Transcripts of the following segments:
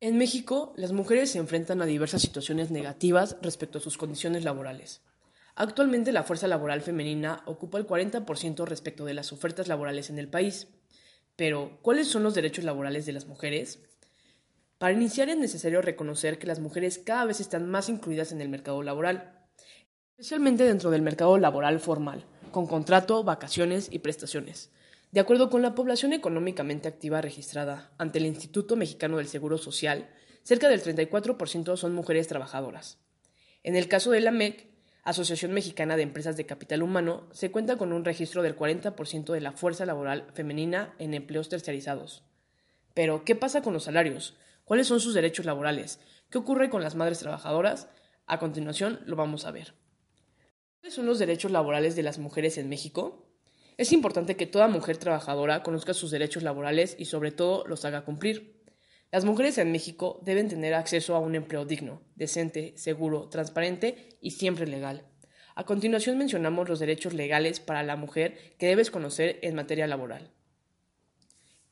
En México, las mujeres se enfrentan a diversas situaciones negativas respecto a sus condiciones laborales. Actualmente la fuerza laboral femenina ocupa el 40% respecto de las ofertas laborales en el país. Pero, ¿cuáles son los derechos laborales de las mujeres? Para iniciar es necesario reconocer que las mujeres cada vez están más incluidas en el mercado laboral, especialmente dentro del mercado laboral formal, con contrato, vacaciones y prestaciones. De acuerdo con la población económicamente activa registrada ante el Instituto Mexicano del Seguro Social, cerca del 34% son mujeres trabajadoras. En el caso de la MEC, Asociación Mexicana de Empresas de Capital Humano, se cuenta con un registro del 40% de la fuerza laboral femenina en empleos terciarizados. Pero, ¿qué pasa con los salarios? ¿Cuáles son sus derechos laborales? ¿Qué ocurre con las madres trabajadoras? A continuación lo vamos a ver. ¿Cuáles son los derechos laborales de las mujeres en México? Es importante que toda mujer trabajadora conozca sus derechos laborales y sobre todo los haga cumplir. Las mujeres en México deben tener acceso a un empleo digno, decente, seguro, transparente y siempre legal. A continuación mencionamos los derechos legales para la mujer que debes conocer en materia laboral.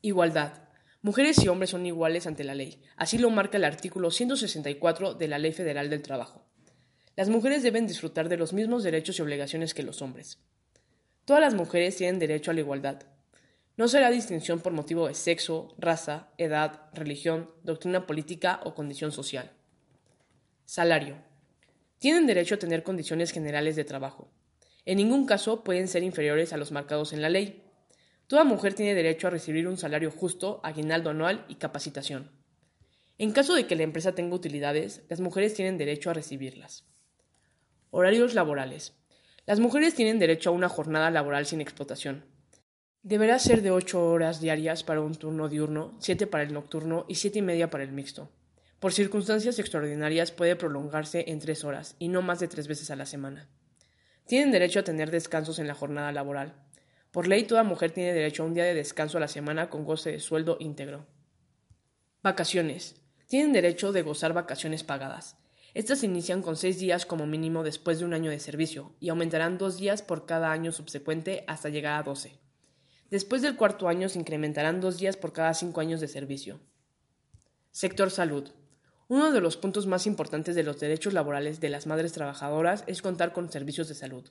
Igualdad. Mujeres y hombres son iguales ante la ley. Así lo marca el artículo 164 de la Ley Federal del Trabajo. Las mujeres deben disfrutar de los mismos derechos y obligaciones que los hombres. Todas las mujeres tienen derecho a la igualdad. No será distinción por motivo de sexo, raza, edad, religión, doctrina política o condición social. Salario. Tienen derecho a tener condiciones generales de trabajo. En ningún caso pueden ser inferiores a los marcados en la ley. Toda mujer tiene derecho a recibir un salario justo, aguinaldo anual y capacitación. En caso de que la empresa tenga utilidades, las mujeres tienen derecho a recibirlas. Horarios laborales. Las mujeres tienen derecho a una jornada laboral sin explotación. Deberá ser de 8 horas diarias para un turno diurno, 7 para el nocturno y siete y media para el mixto. Por circunstancias extraordinarias puede prolongarse en 3 horas y no más de 3 veces a la semana. Tienen derecho a tener descansos en la jornada laboral. Por ley, toda mujer tiene derecho a un día de descanso a la semana con goce de sueldo íntegro. Vacaciones. Tienen derecho de gozar vacaciones pagadas. Estas se inician con seis días como mínimo después de un año de servicio y aumentarán dos días por cada año subsecuente hasta llegar a doce. Después del cuarto año se incrementarán dos días por cada cinco años de servicio. Sector salud. Uno de los puntos más importantes de los derechos laborales de las madres trabajadoras es contar con servicios de salud.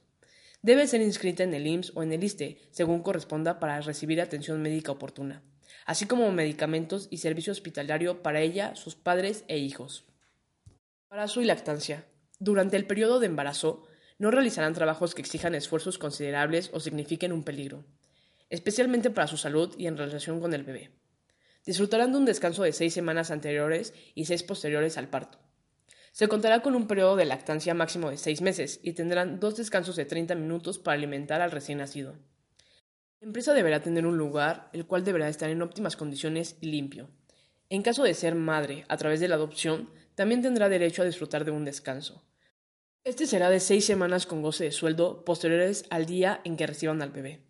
Debe ser inscrita en el IMSS o en el ISTE, según corresponda, para recibir atención médica oportuna, así como medicamentos y servicio hospitalario para ella, sus padres e hijos. Embarazo y lactancia. Durante el periodo de embarazo, no realizarán trabajos que exijan esfuerzos considerables o signifiquen un peligro, especialmente para su salud y en relación con el bebé. Disfrutarán de un descanso de seis semanas anteriores y seis posteriores al parto. Se contará con un periodo de lactancia máximo de seis meses y tendrán dos descansos de 30 minutos para alimentar al recién nacido. La empresa deberá tener un lugar el cual deberá estar en óptimas condiciones y limpio. En caso de ser madre a través de la adopción, también tendrá derecho a disfrutar de un descanso. Este será de seis semanas con goce de sueldo posteriores al día en que reciban al bebé.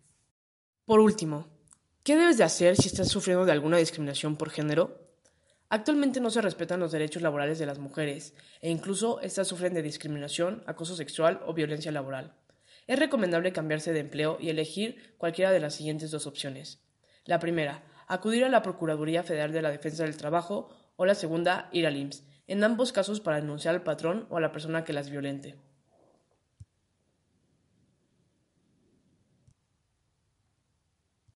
Por último, ¿qué debes de hacer si estás sufriendo de alguna discriminación por género? Actualmente no se respetan los derechos laborales de las mujeres e incluso éstas sufren de discriminación, acoso sexual o violencia laboral. Es recomendable cambiarse de empleo y elegir cualquiera de las siguientes dos opciones. La primera, acudir a la Procuraduría Federal de la Defensa del Trabajo o la segunda, ir al IMSS en ambos casos para denunciar al patrón o a la persona que las violente.